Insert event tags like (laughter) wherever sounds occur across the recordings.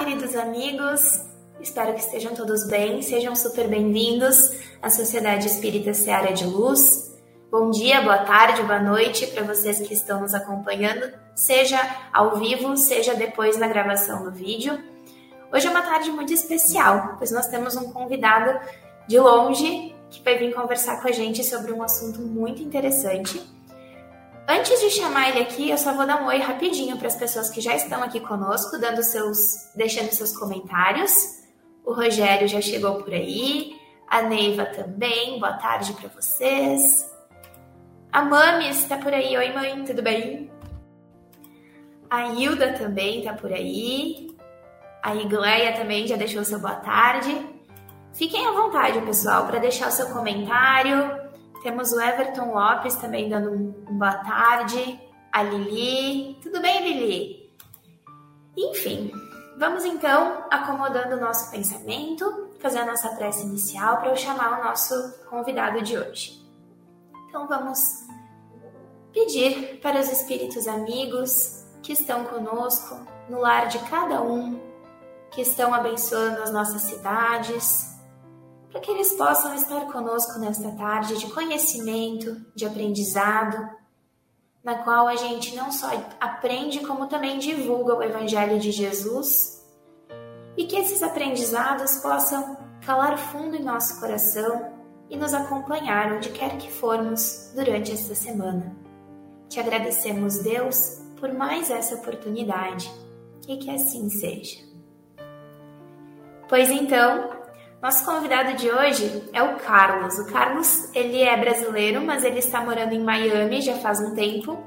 Queridos amigos. Espero que estejam todos bem. Sejam super bem-vindos à Sociedade Espírita Seara de Luz. Bom dia, boa tarde, boa noite para vocês que estão nos acompanhando, seja ao vivo, seja depois na gravação do vídeo. Hoje é uma tarde muito especial, pois nós temos um convidado de longe que vai vir conversar com a gente sobre um assunto muito interessante Antes de chamar ele aqui, eu só vou dar um oi rapidinho para as pessoas que já estão aqui conosco, dando seus, deixando seus comentários. O Rogério já chegou por aí, a Neiva também. Boa tarde para vocês. A Mames está por aí. Oi, mãe, tudo bem? A Hilda também está por aí. A Igleia também já deixou seu boa tarde. Fiquem à vontade, pessoal, para deixar o seu comentário, temos o Everton Lopes também dando um, boa tarde. A Lili. Tudo bem, Lili? Enfim, vamos então acomodando o nosso pensamento, fazer a nossa prece inicial para eu chamar o nosso convidado de hoje. Então vamos pedir para os espíritos amigos que estão conosco no lar de cada um, que estão abençoando as nossas cidades, para que eles possam estar conosco nesta tarde de conhecimento, de aprendizado, na qual a gente não só aprende, como também divulga o Evangelho de Jesus, e que esses aprendizados possam calar fundo em nosso coração e nos acompanhar onde quer que formos durante esta semana. Te agradecemos, Deus, por mais essa oportunidade e que assim seja. Pois então, nosso convidado de hoje é o Carlos. O Carlos, ele é brasileiro, mas ele está morando em Miami já faz um tempo.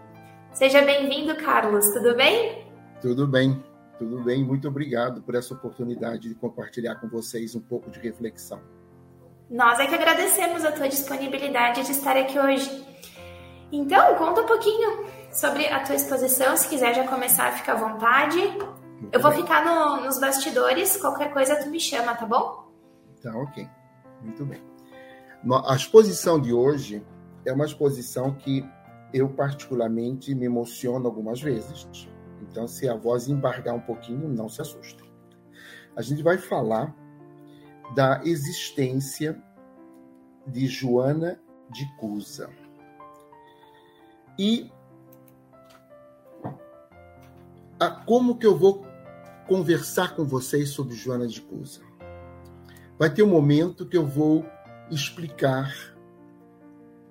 Seja bem-vindo, Carlos. Tudo bem? Tudo bem. Tudo bem. Muito obrigado por essa oportunidade de compartilhar com vocês um pouco de reflexão. Nós é que agradecemos a tua disponibilidade de estar aqui hoje. Então, conta um pouquinho sobre a tua exposição. Se quiser já começar, fica à vontade. Muito Eu vou bem. ficar no, nos bastidores. Qualquer coisa tu me chama, tá bom? Tá, ok. Muito bem. A exposição de hoje é uma exposição que eu particularmente me emociono algumas vezes. Então, se a voz embargar um pouquinho, não se assustem. A gente vai falar da existência de Joana de Cusa. E a, como que eu vou conversar com vocês sobre Joana de Cusa? Vai ter um momento que eu vou explicar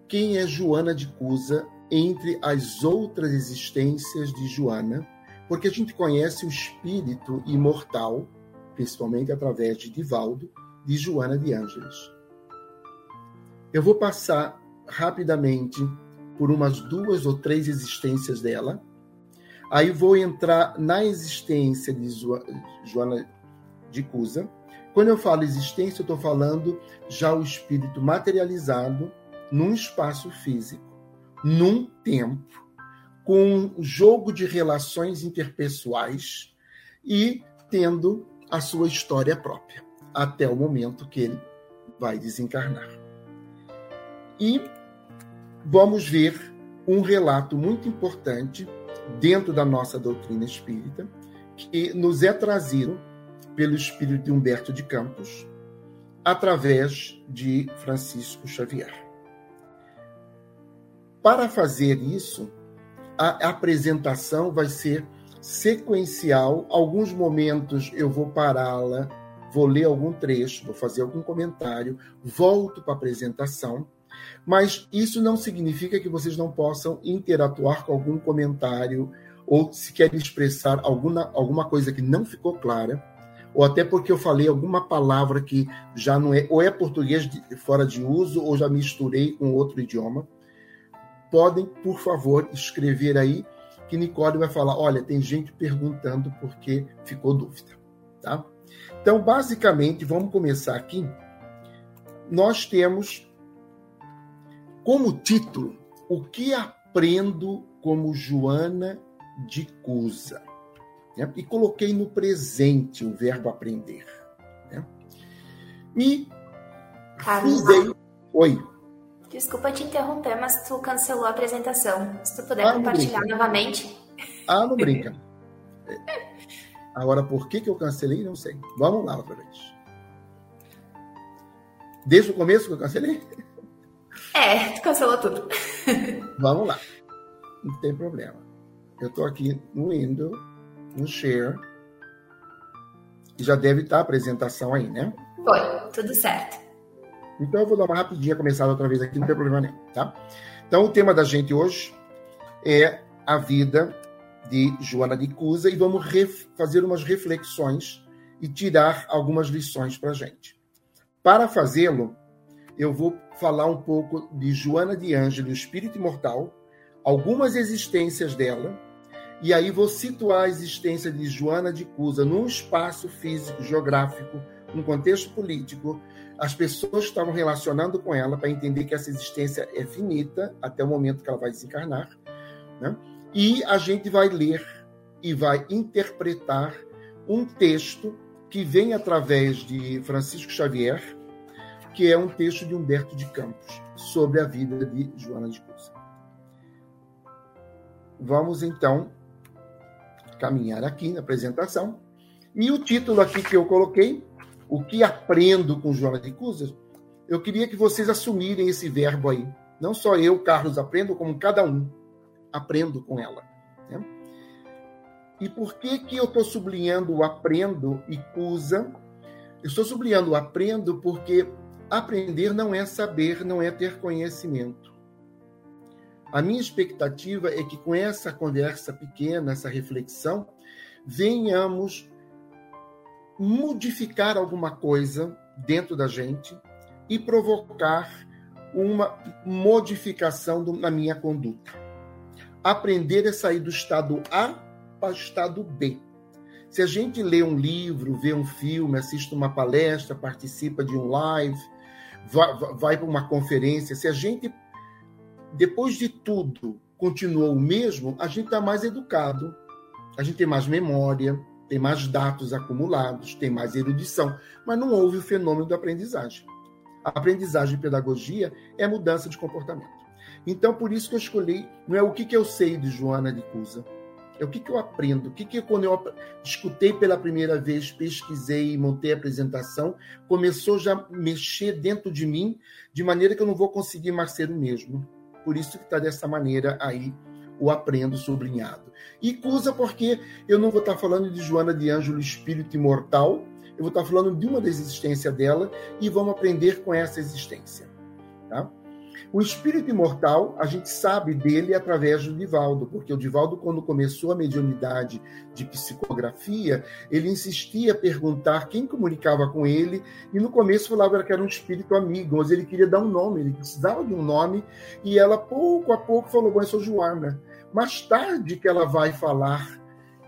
quem é Joana de Cusa entre as outras existências de Joana, porque a gente conhece o espírito imortal, principalmente através de Divaldo, de Joana de Ângeles. Eu vou passar rapidamente por umas duas ou três existências dela. Aí vou entrar na existência de Joana de Cusa, quando eu falo existência, eu estou falando já o espírito materializado num espaço físico, num tempo, com um jogo de relações interpessoais e tendo a sua história própria, até o momento que ele vai desencarnar. E vamos ver um relato muito importante dentro da nossa doutrina espírita, que nos é trazido pelo espírito de Humberto de Campos, através de Francisco Xavier. Para fazer isso, a apresentação vai ser sequencial. Alguns momentos eu vou pará-la, vou ler algum trecho, vou fazer algum comentário, volto para a apresentação. Mas isso não significa que vocês não possam interatuar com algum comentário ou se querem expressar alguma, alguma coisa que não ficou clara, ou até porque eu falei alguma palavra que já não é, ou é português de, fora de uso, ou já misturei com outro idioma. Podem, por favor, escrever aí, que Nicole vai falar: olha, tem gente perguntando porque ficou dúvida. Tá? Então, basicamente, vamos começar aqui. Nós temos como título O que aprendo como Joana de Cusa. Né? E coloquei no presente o verbo aprender. Né? E frisei. Oi. Desculpa te interromper, mas tu cancelou a apresentação. Se tu puder ah, compartilhar novamente. Ah, não brinca. (laughs) Agora, por que, que eu cancelei, não sei. Vamos lá outra vez. Desde o começo que eu cancelei? É, tu cancelou tudo. Vamos lá. Não tem problema. Eu estou aqui no Windows, no Share. E já deve estar a apresentação aí, né? Foi, tudo certo. Então eu vou dar uma rapidinha começar outra vez aqui, não tem problema nenhum, tá? Então o tema da gente hoje é a vida de Joana de Cusa e vamos fazer umas reflexões e tirar algumas lições para a gente. Para fazê-lo, eu vou falar um pouco de Joana de Ângelo, o espírito imortal, algumas existências dela, e aí vou situar a existência de Joana de Cusa num espaço físico, geográfico, num contexto político. As pessoas estavam relacionando com ela para entender que essa existência é finita até o momento que ela vai desencarnar. Né? E a gente vai ler e vai interpretar um texto que vem através de Francisco Xavier, que é um texto de Humberto de Campos, sobre a vida de Joana de Cusa. Vamos então caminhar aqui na apresentação. E o título aqui que eu coloquei, O que aprendo com Joana de Cusa, eu queria que vocês assumirem esse verbo aí. Não só eu, Carlos, aprendo, como cada um aprendo com ela. Né? E por que, que eu estou sublinhando o aprendo e Cusa? Eu estou sublinhando o aprendo porque aprender não é saber, não é ter conhecimento. A minha expectativa é que com essa conversa pequena, essa reflexão, venhamos modificar alguma coisa dentro da gente e provocar uma modificação do, na minha conduta. Aprender é sair do estado A para o estado B. Se a gente lê um livro, vê um filme, assiste uma palestra, participa de um live, vai, vai para uma conferência, se a gente, depois de tudo, continuou o mesmo, a gente está mais educado, a gente tem mais memória, tem mais dados acumulados, tem mais erudição, mas não houve o fenômeno da aprendizagem. A aprendizagem e pedagogia é mudança de comportamento. Então, por isso que eu escolhi, não é o que, que eu sei de Joana de Cusa, é o que, que eu aprendo, o que, que quando eu escutei pela primeira vez, pesquisei, montei a apresentação, começou já a mexer dentro de mim, de maneira que eu não vou conseguir mais ser o mesmo. Por isso que está dessa maneira aí o aprendo sublinhado. E Cusa porque eu não vou estar tá falando de Joana de Ângelo, espírito imortal, eu vou estar tá falando de uma das existências dela e vamos aprender com essa existência. Tá? O espírito imortal, a gente sabe dele através do Divaldo, porque o Divaldo, quando começou a mediunidade de psicografia, ele insistia a perguntar quem comunicava com ele, e no começo falava que era um espírito amigo, mas ele queria dar um nome, ele precisava de um nome, e ela, pouco a pouco, falou: Bom, eu sou Joana. Mais tarde que ela vai falar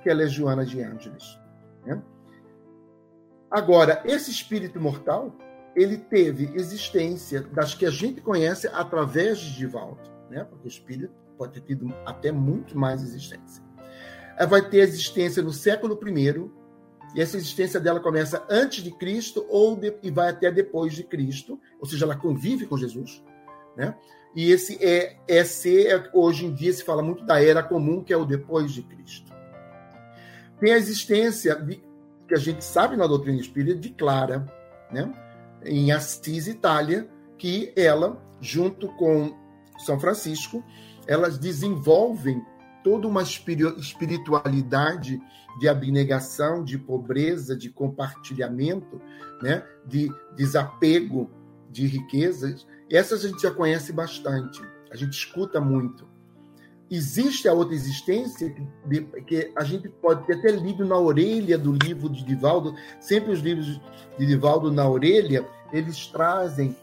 que ela é Joana de Ângeles. Né? Agora, esse espírito imortal, ele teve existência das que a gente conhece através de Divaldo, né? porque espírito pode ter tido até muito mais existência. Ela vai ter existência no século I, e essa existência dela começa antes de Cristo ou de, e vai até depois de Cristo, ou seja, ela convive com Jesus. Né? E esse é, esse é, hoje em dia se fala muito da era comum, que é o depois de Cristo. Tem a existência de, que a gente sabe na doutrina espírita de Clara, né? Em Assis, Itália, que ela, junto com São Francisco, elas desenvolvem toda uma espiritualidade de abnegação, de pobreza, de compartilhamento, né? de desapego de riquezas. Essas a gente já conhece bastante, a gente escuta muito. Existe a outra existência que, que a gente pode ter até lido na orelha do livro de Divaldo, sempre os livros de Divaldo na orelha, eles trazem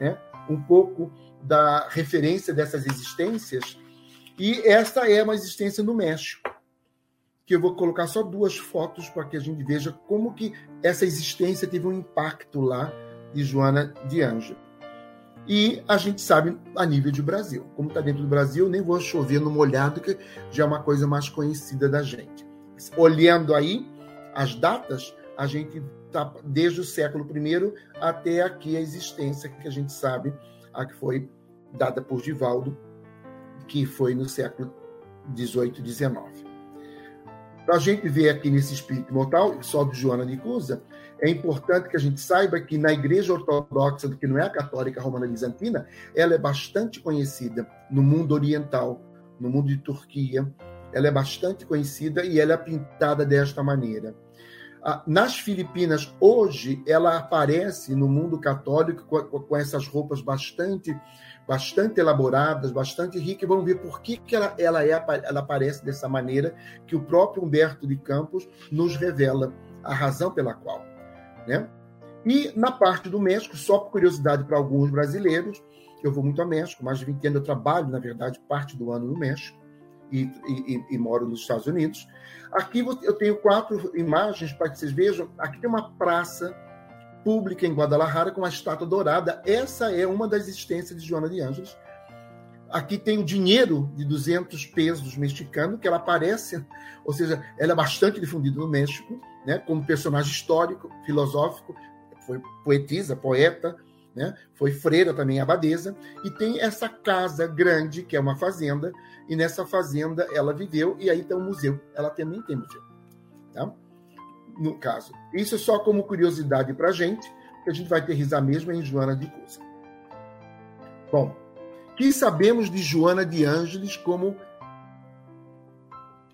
né, um pouco da referência dessas existências, e essa é uma existência no México que eu vou colocar só duas fotos para que a gente veja como que essa existência teve um impacto lá de Joana de Ângelo. E a gente sabe a nível de Brasil. Como está dentro do Brasil, nem vou chover no molhado, que já é uma coisa mais conhecida da gente. Olhando aí as datas, a gente está desde o século I até aqui a existência que a gente sabe, a que foi dada por Divaldo, que foi no século 18 e 19. Para a gente ver aqui nesse espírito imortal, só de Joana de Cusa, é importante que a gente saiba que na Igreja Ortodoxa, que não é a católica romana bizantina, ela é bastante conhecida no mundo oriental, no mundo de Turquia. Ela é bastante conhecida e ela é pintada desta maneira. Ah, nas Filipinas, hoje, ela aparece no mundo católico com essas roupas bastante bastante elaboradas, bastante ricas, vamos ver por que, que ela, ela, é, ela aparece dessa maneira, que o próprio Humberto de Campos nos revela a razão pela qual. Né? E na parte do México, só por curiosidade para alguns brasileiros, eu vou muito ao México, mais de 20 anos eu trabalho, na verdade, parte do ano no México e, e, e moro nos Estados Unidos. Aqui eu tenho quatro imagens para que vocês vejam. Aqui tem uma praça pública em Guadalajara com a estátua dourada. Essa é uma das existências de Joana de Ângeles. Aqui tem o dinheiro de 200 pesos mexicano, que ela aparece, ou seja, ela é bastante difundida no México, né, como personagem histórico, filosófico, foi poetisa, poeta, né, foi freira também, abadesa, e tem essa casa grande, que é uma fazenda, e nessa fazenda ela viveu, e aí tem um museu. Ela também tem museu. Tá? no caso. Isso é só como curiosidade para a gente, que a gente vai aterrizar mesmo em Joana de Cusa. Bom, que sabemos de Joana de Ângeles como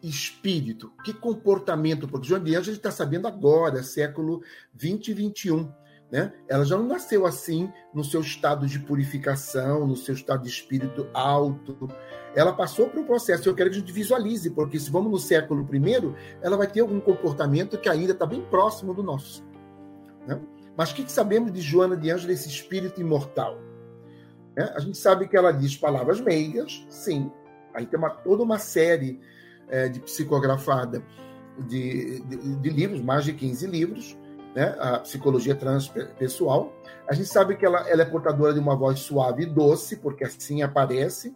espírito? Que comportamento? Porque Joana de Ângeles está sabendo agora, século 20 e 21. Né? Ela já não nasceu assim no seu estado de purificação, no seu estado de espírito alto, ela passou por um processo. Eu quero que a gente visualize, porque se vamos no século I, ela vai ter algum comportamento que ainda está bem próximo do nosso. Né? Mas o que, que, sabemos de Joana de Ângelo, esse espírito imortal? É, a gente sabe que ela diz palavras meigas, sim. Aí tem uma, toda uma série é, de psicografada de, de, de, livros, mais de 15 livros, né? a psicologia transpessoal. A gente sabe que ela, ela é portadora de uma voz suave e doce, porque assim aparece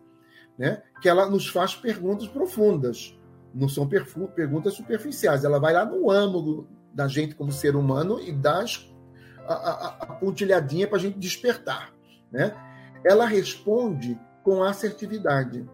né? que ela nos faz perguntas profundas, não são perguntas superficiais. Ela vai lá no âmago da gente como ser humano e dá a, a, a pontilhadinha para a gente despertar. Né? Ela responde com assertividade.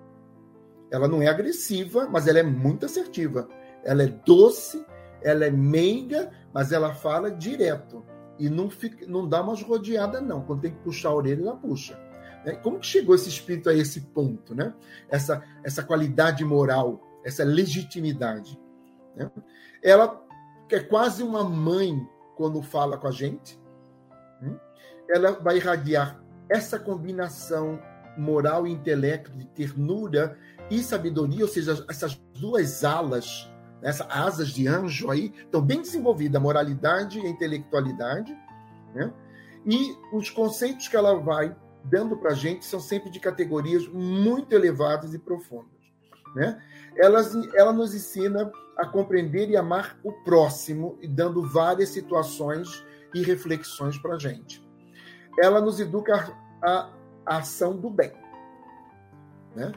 Ela não é agressiva, mas ela é muito assertiva. Ela é doce, ela é meiga, mas ela fala direto. E não, fica, não dá umas rodeadas, não. Quando tem que puxar a orelha, ela puxa. Né? Como que chegou esse espírito a esse ponto? Né? Essa, essa qualidade moral, essa legitimidade. Né? Ela é quase uma mãe quando fala com a gente. Hum? Ela vai irradiar essa combinação moral e intelecto de ternura e sabedoria, ou seja, essas duas alas, essas asas de anjo aí, estão bem desenvolvidas, moralidade e intelectualidade, né? e os conceitos que ela vai dando para a gente são sempre de categorias muito elevadas e profundas. Né? Elas, ela nos ensina a compreender e amar o próximo e dando várias situações e reflexões para a gente. Ela nos educa a, a ação do bem. Né?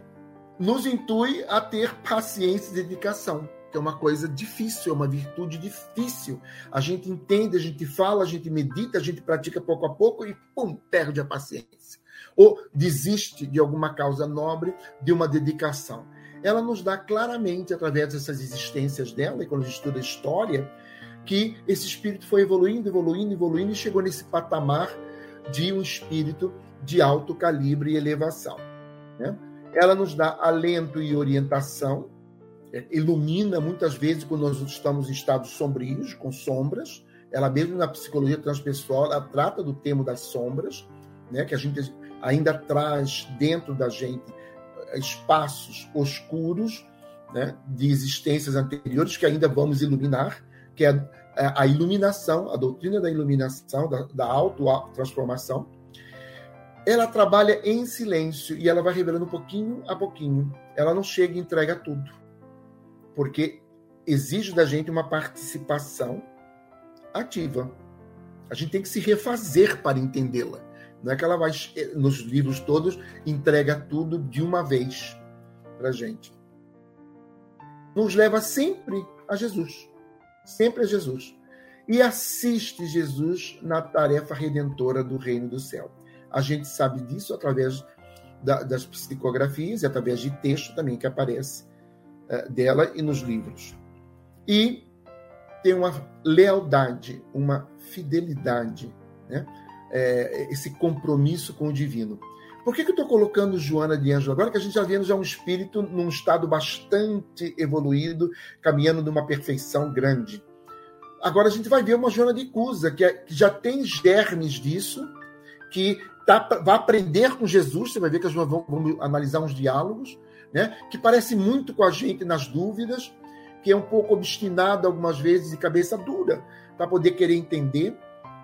Nos intui a ter paciência e dedicação que é uma coisa difícil, é uma virtude difícil. A gente entende, a gente fala, a gente medita, a gente pratica pouco a pouco e, pum, perde a paciência. Ou desiste de alguma causa nobre, de uma dedicação. Ela nos dá claramente, através dessas existências dela, e quando a gente estuda a história, que esse espírito foi evoluindo, evoluindo, evoluindo e chegou nesse patamar de um espírito de alto calibre e elevação. Né? Ela nos dá alento e orientação, é, ilumina muitas vezes quando nós estamos em estados sombrios, com sombras. Ela mesmo na psicologia transpessoal, ela trata do tema das sombras, né, que a gente ainda traz dentro da gente eh, espaços oscuros né, de existências anteriores que ainda vamos iluminar, que é a, iluminação, a doutrina da iluminação, da, da auto-transformação. Ela trabalha em silêncio e ela vai revelando pouquinho a pouquinho. Ela não chega e entrega tudo, porque exige da gente uma participação ativa. A gente tem que se refazer para entendê-la. Não é que ela vai, nos livros todos, entrega tudo de uma vez para gente. Nos leva sempre a Jesus. Sempre a Jesus. E assiste Jesus na tarefa redentora do reino do céu. A gente sabe disso através da, das psicografias e através de texto também que aparece uh, dela e nos livros. E tem uma lealdade, uma fidelidade, né? É, esse compromisso com o divino. Por que, que eu estou colocando Joana de Anjo agora? Que a gente já vendo já um espírito num estado bastante evoluído, caminhando numa perfeição grande. Agora a gente vai ver uma Joana de Cusa, que, é, que já tem germes disso, que tá, vai aprender com Jesus, você vai ver que nós vamos, vamos analisar uns diálogos, né? que parece muito com a gente nas dúvidas, que é um pouco obstinado algumas vezes e cabeça dura para poder querer entender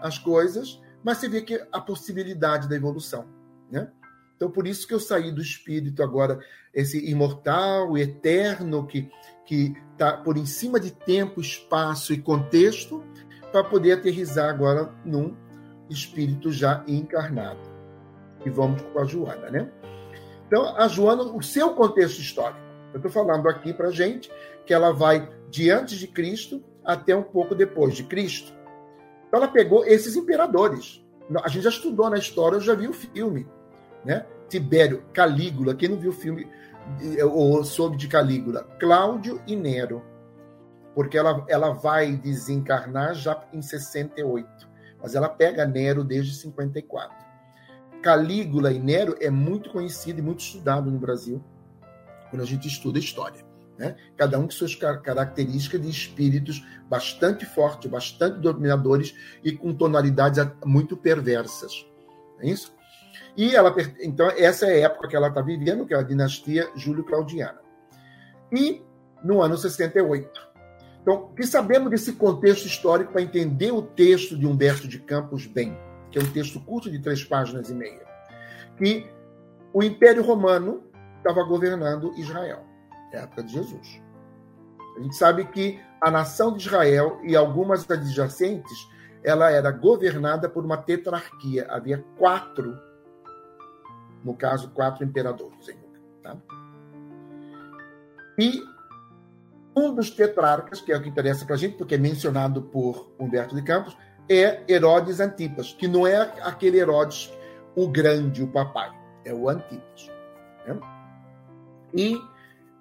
as coisas, mas você vê que a possibilidade da evolução, né? Então por isso que eu saí do espírito agora esse imortal, eterno que está por em cima de tempo, espaço e contexto para poder aterrizar agora num espírito já encarnado. E vamos com a Joana, né? Então, a Joana, o seu contexto histórico. Eu estou falando aqui para gente que ela vai de antes de Cristo até um pouco depois de Cristo. Então ela pegou esses imperadores. A gente já estudou na história, eu já vi o filme, né? Tibério, Calígula, quem não viu o filme ou soube de Calígula? Cláudio e Nero. Porque ela, ela vai desencarnar já em 68, mas ela pega Nero desde 54. Calígula e Nero é muito conhecido e muito estudado no Brasil, quando a gente estuda história. Né? Cada um com suas características de espíritos bastante fortes, bastante dominadores e com tonalidades muito perversas. É isso? E ela, então, essa é a época que ela está vivendo, que é a dinastia Júlio-Claudiana. E no ano 68. Então, o que sabemos desse contexto histórico para entender o texto de Humberto de Campos bem, que é um texto curto de três páginas e meia, que o Império Romano estava governando Israel é a época de Jesus. A gente sabe que a nação de Israel e algumas adjacentes, ela era governada por uma tetrarquia. Havia quatro, no caso, quatro imperadores. Tá? E um dos tetrarcas, que é o que interessa para a gente, porque é mencionado por Humberto de Campos, é Herodes Antipas, que não é aquele Herodes, o grande, o papai, é o Antipas. Né? E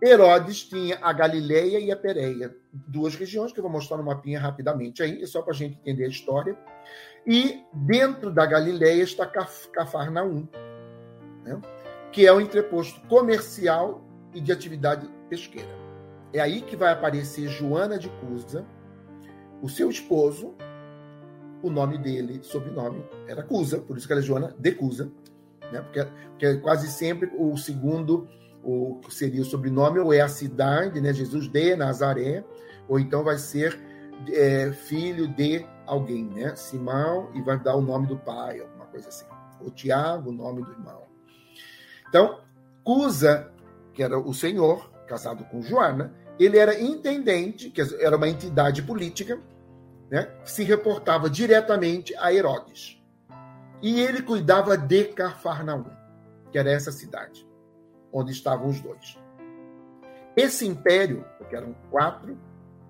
Herodes tinha a Galileia e a Pérea, duas regiões que eu vou mostrar no mapinha rapidamente aí, só para a gente entender a história. E dentro da Galileia está Cafarnaum, né? que é o entreposto comercial e de atividade pesqueira. É aí que vai aparecer Joana de Cusa, o seu esposo, o nome dele, sobrenome, era Cusa, por isso que ela é Joana de Cusa, né? porque, porque quase sempre o segundo o seria o sobrenome, ou é a cidade, né? Jesus de Nazaré, ou então vai ser é, filho de alguém, né? Simão, e vai dar o nome do pai, alguma coisa assim. Ou Tiago, o nome do irmão. Então, Cusa, que era o senhor, casado com Joana, ele era intendente, que era uma entidade política, né? que se reportava diretamente a Herodes. E ele cuidava de Cafarnaum, que era essa cidade onde estavam os dois. Esse império, porque eram quatro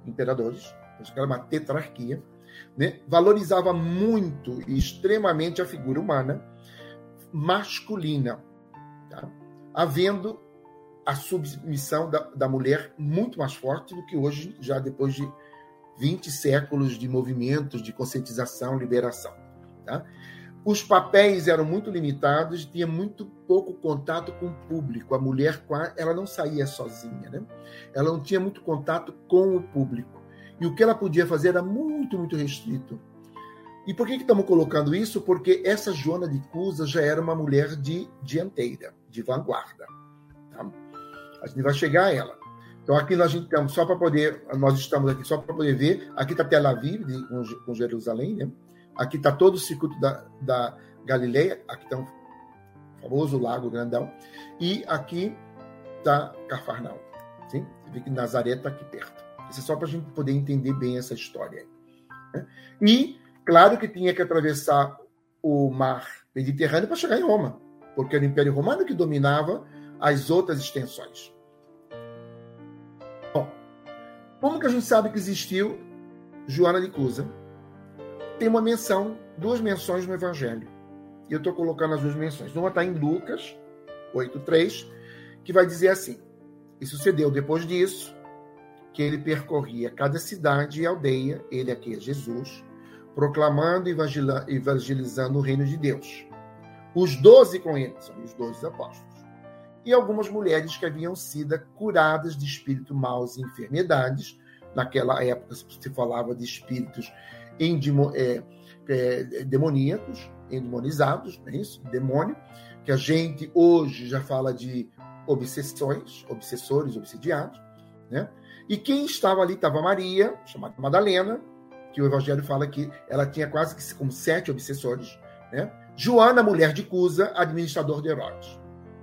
imperadores, era uma tetrarquia, né, valorizava muito e extremamente a figura humana masculina, tá? havendo a submissão da, da mulher muito mais forte do que hoje, já depois de 20 séculos de movimentos de conscientização, liberação. Tá? os papéis eram muito limitados, tinha muito pouco contato com o público. A mulher, ela não saía sozinha, né? Ela não tinha muito contato com o público. E o que ela podia fazer era muito, muito restrito. E por que, que estamos colocando isso? Porque essa Joana de Cusa já era uma mulher de dianteira, de vanguarda. Tá? A gente vai chegar a ela. Então aqui nós estamos só para poder, nós estamos aqui só para poder ver. Aqui está Tel Aviv com, com Jerusalém, né? Aqui está todo o circuito da, da Galileia. Aqui está um famoso lago grandão. E aqui está Cafarnaum. Sim? Você vê que Nazaré está aqui perto. Isso é só para a gente poder entender bem essa história. Né? E, claro que tinha que atravessar o mar Mediterrâneo para chegar em Roma, porque era o Império Romano que dominava as outras extensões. Como que a gente sabe que existiu Joana de Cusa? Tem uma menção, duas menções no Evangelho. E eu estou colocando as duas menções. Uma está em Lucas 8,3, que vai dizer assim: E sucedeu depois disso que ele percorria cada cidade e aldeia, ele aqui é Jesus, proclamando e evangelizando o reino de Deus. Os doze com ele, são os doze apóstolos. E algumas mulheres que haviam sido curadas de espíritos maus e enfermidades. Naquela época se falava de espíritos é, é, demoníacos, endemonizados, é isso? Demônio, que a gente hoje já fala de obsessões, obsessores, obsidiados, né? E quem estava ali estava Maria, chamada Madalena, que o Evangelho fala que ela tinha quase que como sete obsessores. Né? Joana, mulher de Cusa, administrador de Herodes.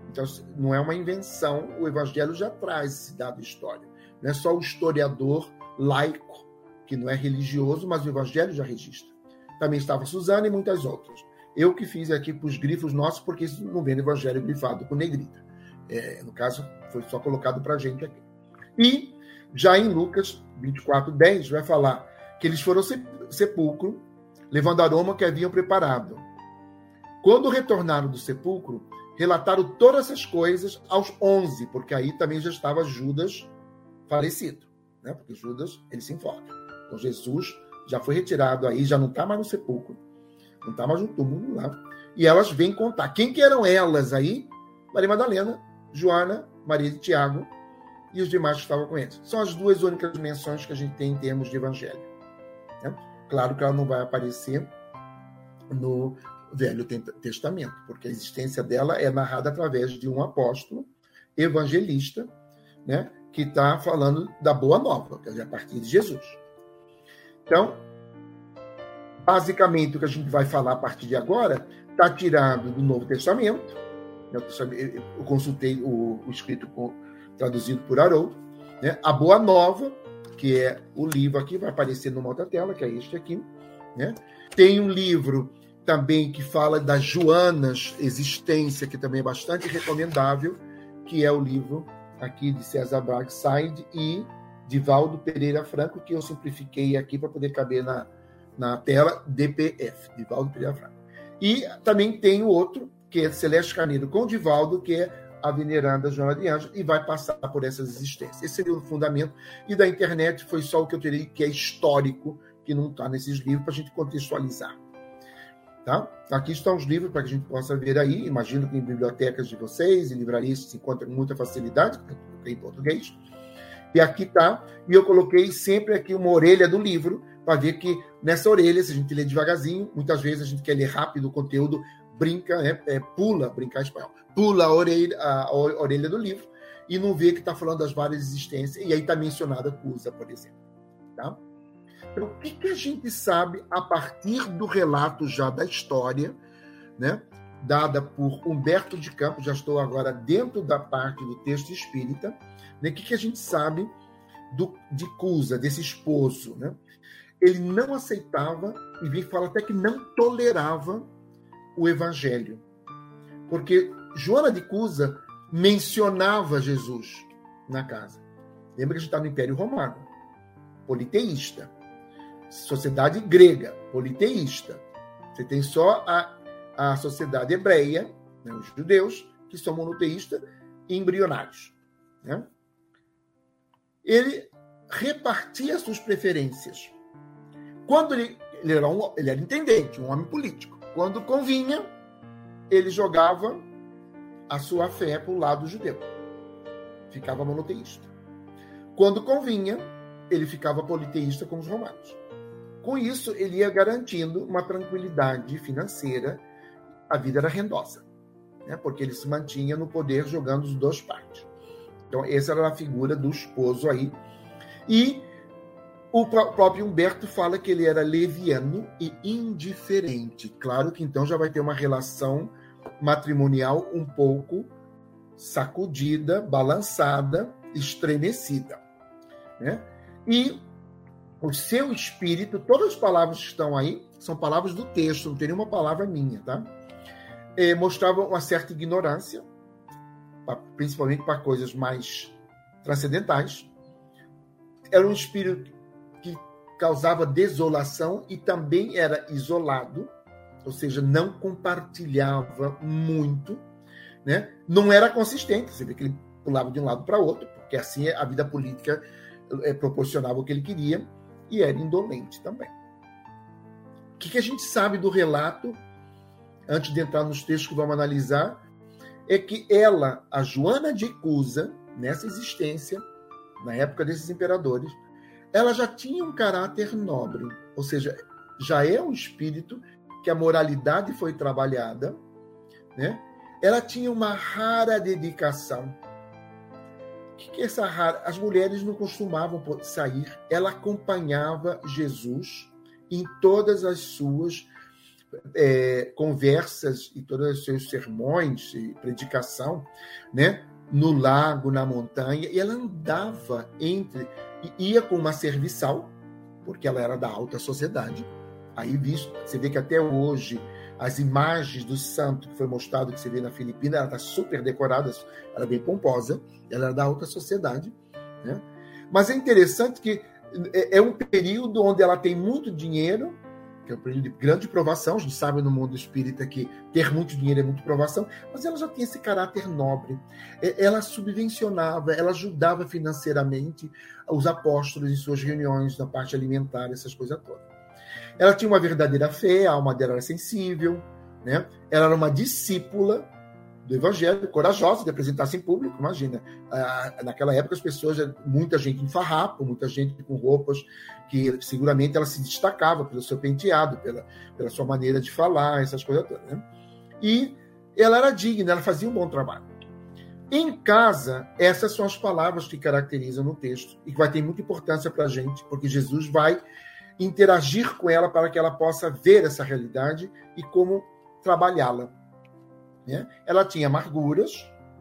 Então, não é uma invenção, o Evangelho já traz esse dado histórico. Não é só o historiador laico, que não é religioso, mas o Evangelho já registra. Também estava Suzana e muitas outras. Eu que fiz aqui para os grifos nossos, porque isso não vem no Evangelho grifado com negrita. É, no caso, foi só colocado para a gente aqui. E já em Lucas 24, 10, vai falar que eles foram ao sepulcro, levando aroma que haviam preparado. Quando retornaram do sepulcro, relataram todas essas coisas aos 11, porque aí também já estava Judas falecido, né? porque Judas ele se enforca. Então Jesus já foi retirado aí, já não está mais no sepulcro, não está mais no túmulo lá. E elas vêm contar. Quem que eram elas aí? Maria Madalena, Joana, Maria de Tiago e os demais que estavam com eles. São as duas únicas menções que a gente tem em termos de evangelho. Né? Claro que ela não vai aparecer no Velho Testamento, porque a existência dela é narrada através de um apóstolo evangelista, né, que está falando da boa nova, quer dizer, a partir de Jesus. Então, basicamente, o que a gente vai falar a partir de agora está tirado do Novo Testamento. Eu consultei o, o escrito traduzido por Haroldo. Né? A Boa Nova, que é o livro aqui, vai aparecer numa outra tela, que é este aqui. Né? Tem um livro também que fala das Joanas Existência, que também é bastante recomendável, que é o livro aqui de César Bragside e de Valdo Pereira Franco, que eu simplifiquei aqui para poder caber na, na tela, DPF, de Valdo Pereira Franco. E também tem o outro, que é Celeste Carneiro com Divaldo, que é a veneranda Joana de Anjos e vai passar por essas existências. Esse seria o fundamento. E da internet foi só o que eu teria que é histórico, que não está nesses livros, para a gente contextualizar. Tá? Aqui estão os livros para que a gente possa ver aí. Imagino que em bibliotecas de vocês, em livrarias se encontra com muita facilidade, porque em português. E aqui está. E eu coloquei sempre aqui uma orelha do livro, para ver que nessa orelha, se a gente lê devagarzinho, muitas vezes a gente quer ler rápido o conteúdo, brinca, né? é, pula, brincar em espanhol, pula a orelha, a orelha do livro e não vê que está falando das várias existências, e aí está mencionada Cusa, por exemplo. Tá? Então, o que, que a gente sabe a partir do relato já da história, né, dada por Humberto de Campos, já estou agora dentro da parte do texto espírita, né, o que, que a gente sabe do, de Cusa, desse esposo? Né? Ele não aceitava, e vem falar até que não tolerava o evangelho. Porque Joana de Cusa mencionava Jesus na casa. Lembra que a gente está no Império Romano, politeísta. Sociedade grega, politeísta. Você tem só a, a sociedade hebreia, né, os judeus, que são monoteístas e embrionários. Né? Ele repartia suas preferências. Quando ele, ele, era um, ele era intendente, um homem político. Quando convinha, ele jogava a sua fé para o lado judeu. Ficava monoteísta. Quando convinha, ele ficava politeísta com os romanos. Com isso, ele ia garantindo uma tranquilidade financeira, a vida era rendosa, né? porque ele se mantinha no poder jogando os dois partes. Então, essa era a figura do esposo aí. E o próprio Humberto fala que ele era leviano e indiferente. Claro que então já vai ter uma relação matrimonial um pouco sacudida, balançada, estremecida. Né? E o seu espírito, todas as palavras que estão aí são palavras do texto, não tem nenhuma palavra minha, tá? É, mostrava uma certa ignorância, principalmente para coisas mais transcendentais. Era um espírito que causava desolação e também era isolado, ou seja, não compartilhava muito, né? Não era consistente, você vê que ele pulava de um lado para outro, porque assim a vida política é, proporcionava o que ele queria e era indolente também. O que, que a gente sabe do relato, antes de entrar nos textos que vamos analisar, é que ela, a Joana de Cusa, nessa existência, na época desses imperadores, ela já tinha um caráter nobre, ou seja, já é um espírito que a moralidade foi trabalhada, né? Ela tinha uma rara dedicação. Que essa rara? As mulheres não costumavam sair. Ela acompanhava Jesus em todas as suas é, conversas e todos os seus sermões e predicação, né? No lago, na montanha, e ela andava entre, ia com uma serviçal, porque ela era da alta sociedade, Aí visto, você vê que até hoje as imagens do santo que foi mostrado, que você vê na Filipina, ela está super decorada, ela é bem pomposa, ela é da alta sociedade. Né? Mas é interessante que é, é um período onde ela tem muito dinheiro, que é um período de grande provação, a gente sabe no mundo espírita que ter muito dinheiro é muito provação, mas ela já tem esse caráter nobre. É, ela subvencionava, ela ajudava financeiramente os apóstolos em suas reuniões na parte alimentar, essas coisas todas. Ela tinha uma verdadeira fé, a alma dela era sensível, né? Ela era uma discípula do Evangelho, corajosa de apresentar-se em público. Imagina, naquela época as pessoas, muita gente em farrapo, muita gente com roupas que seguramente ela se destacava pelo seu penteado, pela, pela sua maneira de falar, essas coisas todas. Né? E ela era digna, ela fazia um bom trabalho. Em casa, essas são as palavras que caracterizam no texto e que vai ter muita importância para a gente, porque Jesus vai interagir com ela para que ela possa ver essa realidade e como trabalhá-la. Né? Ela tinha amarguras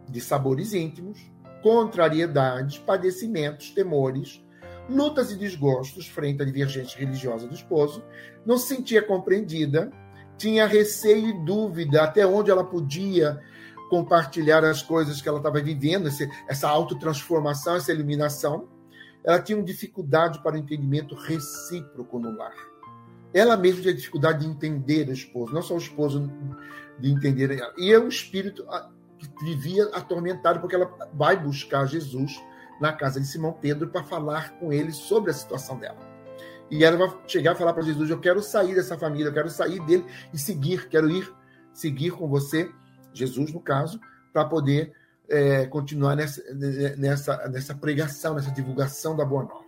de sabores íntimos, contrariedades, padecimentos, temores, lutas e desgostos frente à divergência religiosa do esposo, não se sentia compreendida, tinha receio e dúvida até onde ela podia compartilhar as coisas que ela estava vivendo, essa autotransformação, essa eliminação ela tinha dificuldade para o entendimento recíproco no lar. Ela mesma tinha dificuldade de entender o esposo, não só o esposo de entender ela. E é um espírito ah, que vivia atormentado, porque ela vai buscar Jesus na casa de Simão Pedro para falar com ele sobre a situação dela. E ela vai chegar e falar para Jesus: Eu quero sair dessa família, eu quero sair dele e seguir, quero ir seguir com você, Jesus no caso, para poder é, continuar nessa, nessa, nessa pregação, nessa divulgação da Boa Nova.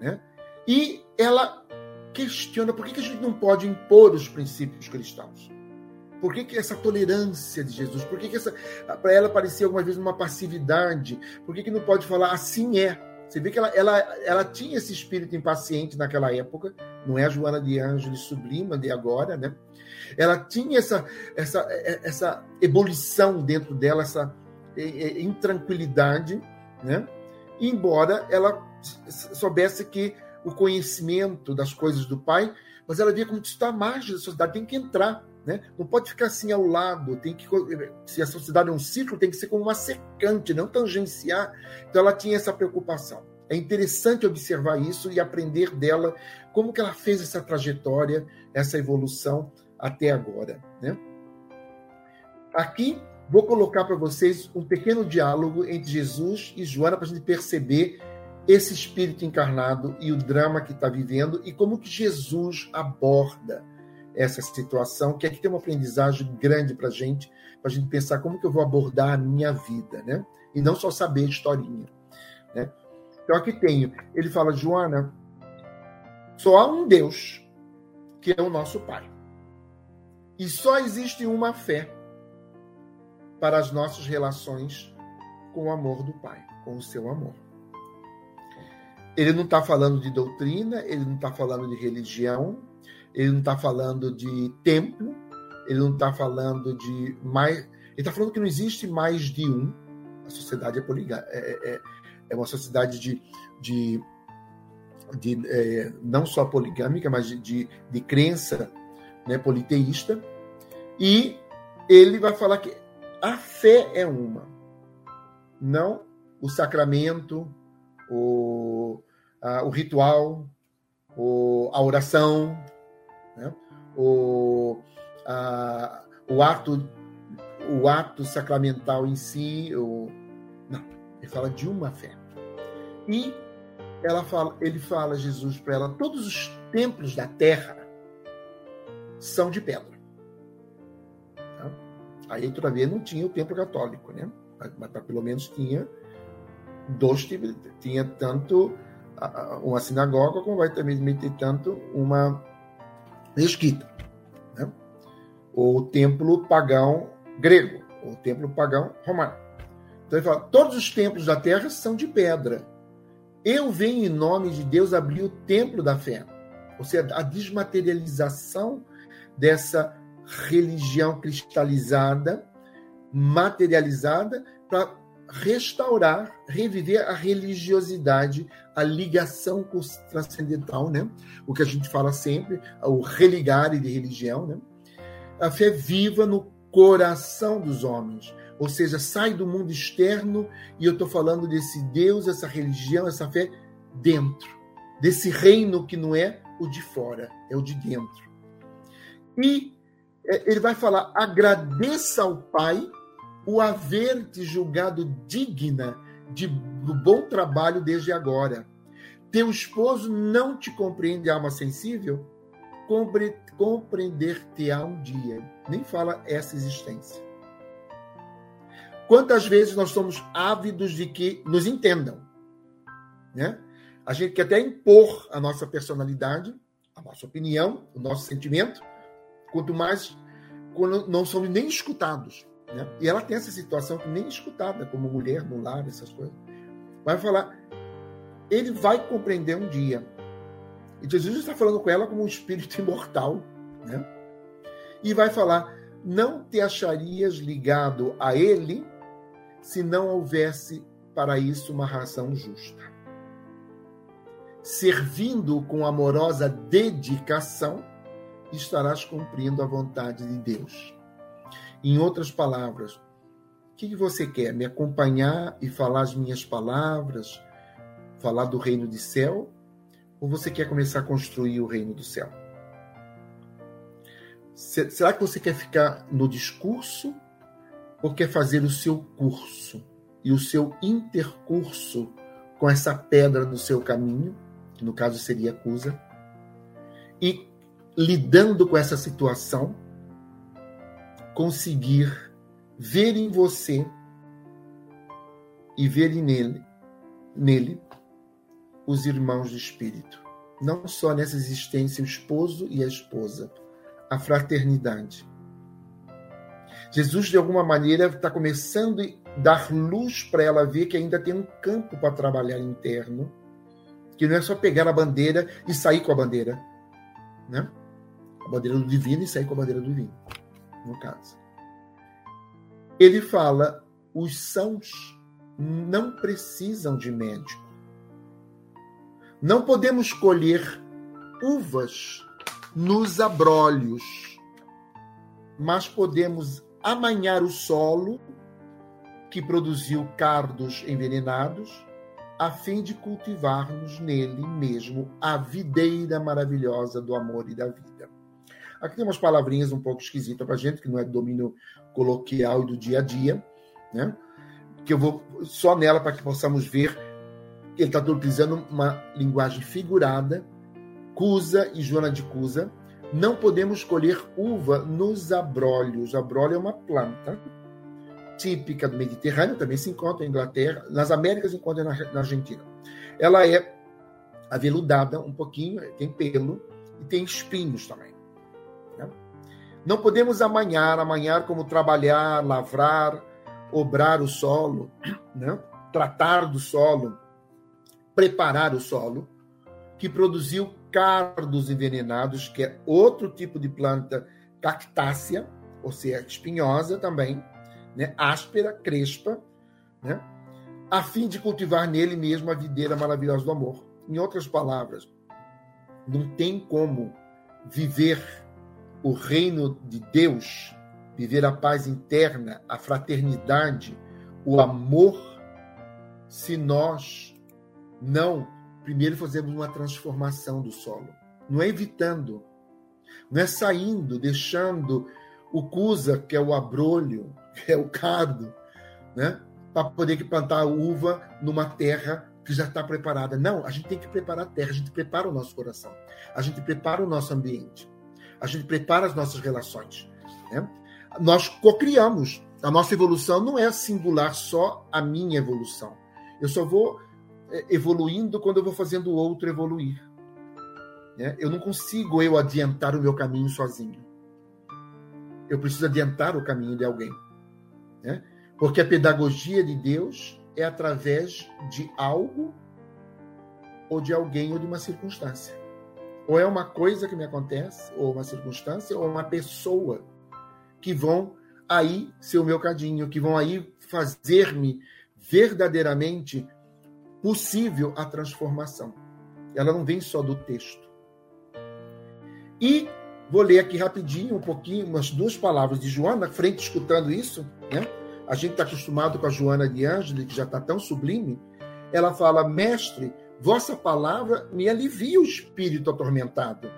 Né? E ela questiona por que, que a gente não pode impor os princípios cristãos. Por que, que essa tolerância de Jesus? Por que, que essa. Para ela parecia alguma vez uma passividade? Por que, que não pode falar assim é? Você vê que ela, ela, ela tinha esse espírito impaciente naquela época, não é a Joana de Ângeles sublima de agora, né? Ela tinha essa, essa, essa ebulição dentro dela, essa, intranquilidade, né? embora ela soubesse que o conhecimento das coisas do pai, mas ela via como está à margem da sociedade, tem que entrar, né? não pode ficar assim ao lado, tem que se a sociedade é um ciclo, tem que ser como uma secante, não tangenciar. Então ela tinha essa preocupação. É interessante observar isso e aprender dela como que ela fez essa trajetória, essa evolução até agora, né? Aqui Vou colocar para vocês um pequeno diálogo entre Jesus e Joana para a gente perceber esse espírito encarnado e o drama que está vivendo e como que Jesus aborda essa situação, que aqui tem uma aprendizagem grande para a gente, para a gente pensar como que eu vou abordar a minha vida, né? E não só saber historinha, né? Então aqui tenho, ele fala, Joana, só há um Deus, que é o nosso Pai. E só existe uma fé para as nossas relações com o amor do Pai, com o seu amor. Ele não está falando de doutrina, ele não está falando de religião, ele não está falando de templo, ele não está falando de mais. Ele está falando que não existe mais de um. A sociedade é poligâmica. É, é, é, uma sociedade de, de, de é, não só poligâmica, mas de, de, de crença né, politeísta. E ele vai falar que a fé é uma, não o sacramento, o, a, o ritual, o, a oração, né? o, a, o ato o ato sacramental em si, o, não, ele fala de uma fé. E ela fala, ele fala Jesus para ela, todos os templos da terra são de pedra. Aí todavia não tinha o templo católico, né? Mas, mas pelo menos tinha dois tipos, tinha tanto uma sinagoga como vai também ter tanto uma mesquita, né? o templo pagão grego, o templo pagão romano. Então ele fala: todos os templos da terra são de pedra. Eu venho em nome de Deus abrir o templo da fé. Ou seja, a desmaterialização dessa religião cristalizada, materializada, para restaurar, reviver a religiosidade, a ligação com o transcendental, né? O que a gente fala sempre, o religare de religião, né? A fé viva no coração dos homens, ou seja, sai do mundo externo e eu estou falando desse Deus, essa religião, essa fé dentro, desse reino que não é o de fora, é o de dentro. E ele vai falar: agradeça ao Pai o haver te julgado digna de, do bom trabalho desde agora. Teu esposo não te compreende, alma sensível? Compre, Compreender-te-á um dia. Nem fala essa existência. Quantas vezes nós somos ávidos de que nos entendam? Né? A gente quer até impor a nossa personalidade, a nossa opinião, o nosso sentimento, quanto mais quando não somos nem escutados. Né? E ela tem essa situação nem escutada, como mulher no lar, essas coisas. Vai falar, ele vai compreender um dia. E Jesus está falando com ela como um espírito (laughs) imortal. Né? E vai falar, não te acharias ligado a ele se não houvesse para isso uma razão justa. Servindo com amorosa dedicação, estarás cumprindo a vontade de Deus. Em outras palavras, o que você quer? Me acompanhar e falar as minhas palavras, falar do reino de céu? Ou você quer começar a construir o reino do céu? Será que você quer ficar no discurso ou quer fazer o seu curso e o seu intercurso com essa pedra no seu caminho, que no caso seria acusa, e lidando com essa situação, conseguir ver em você e ver nele, nele os irmãos do Espírito. Não só nessa existência o esposo e a esposa, a fraternidade. Jesus, de alguma maneira, está começando a dar luz para ela ver que ainda tem um campo para trabalhar interno, que não é só pegar a bandeira e sair com a bandeira, né? Bandeira do divino e sair com a bandeira do divino, no caso. Ele fala: os sãos não precisam de médico. Não podemos colher uvas nos abrolhos, mas podemos amanhar o solo que produziu cardos envenenados, a fim de cultivarmos nele mesmo a videira maravilhosa do amor e da vida. Aqui tem umas palavrinhas um pouco esquisitas para gente, que não é domínio coloquial e do dia a dia, né? que eu vou só nela para que possamos ver ele está utilizando uma linguagem figurada Cusa e Joana de Cusa Não podemos colher uva nos abrolhos. Abrolho é uma planta típica do Mediterrâneo, também se encontra na Inglaterra, nas Américas encontra na, na Argentina. Ela é aveludada um pouquinho, tem pelo e tem espinhos também. Não podemos amanhar, amanhar como trabalhar, lavrar, obrar o solo, né? tratar do solo, preparar o solo, que produziu cardos envenenados, que é outro tipo de planta cactácea, ou seja, espinhosa também, né? áspera, crespa, né? a fim de cultivar nele mesmo a videira maravilhosa do amor. Em outras palavras, não tem como viver o reino de Deus, viver a paz interna, a fraternidade, o amor, se nós não primeiro fazemos uma transformação do solo. Não é evitando, não é saindo, deixando o cusa, que é o abrolho, que é o cardo, né? para poder plantar a uva numa terra que já está preparada. Não, a gente tem que preparar a terra, a gente prepara o nosso coração, a gente prepara o nosso ambiente, a gente prepara as nossas relações. Né? Nós cocriamos. A nossa evolução não é singular só a minha evolução. Eu só vou é, evoluindo quando eu vou fazendo o outro evoluir. Né? Eu não consigo eu adiantar o meu caminho sozinho. Eu preciso adiantar o caminho de alguém. Né? Porque a pedagogia de Deus é através de algo ou de alguém ou de uma circunstância. Ou é uma coisa que me acontece, ou uma circunstância, ou uma pessoa que vão aí ser o meu cadinho, que vão aí fazer-me verdadeiramente possível a transformação. Ela não vem só do texto. E vou ler aqui rapidinho, um pouquinho, umas duas palavras de Joana, frente escutando isso, né? a gente está acostumado com a Joana de Ângelo, que já está tão sublime, ela fala: Mestre, vossa palavra me alivia o espírito atormentado.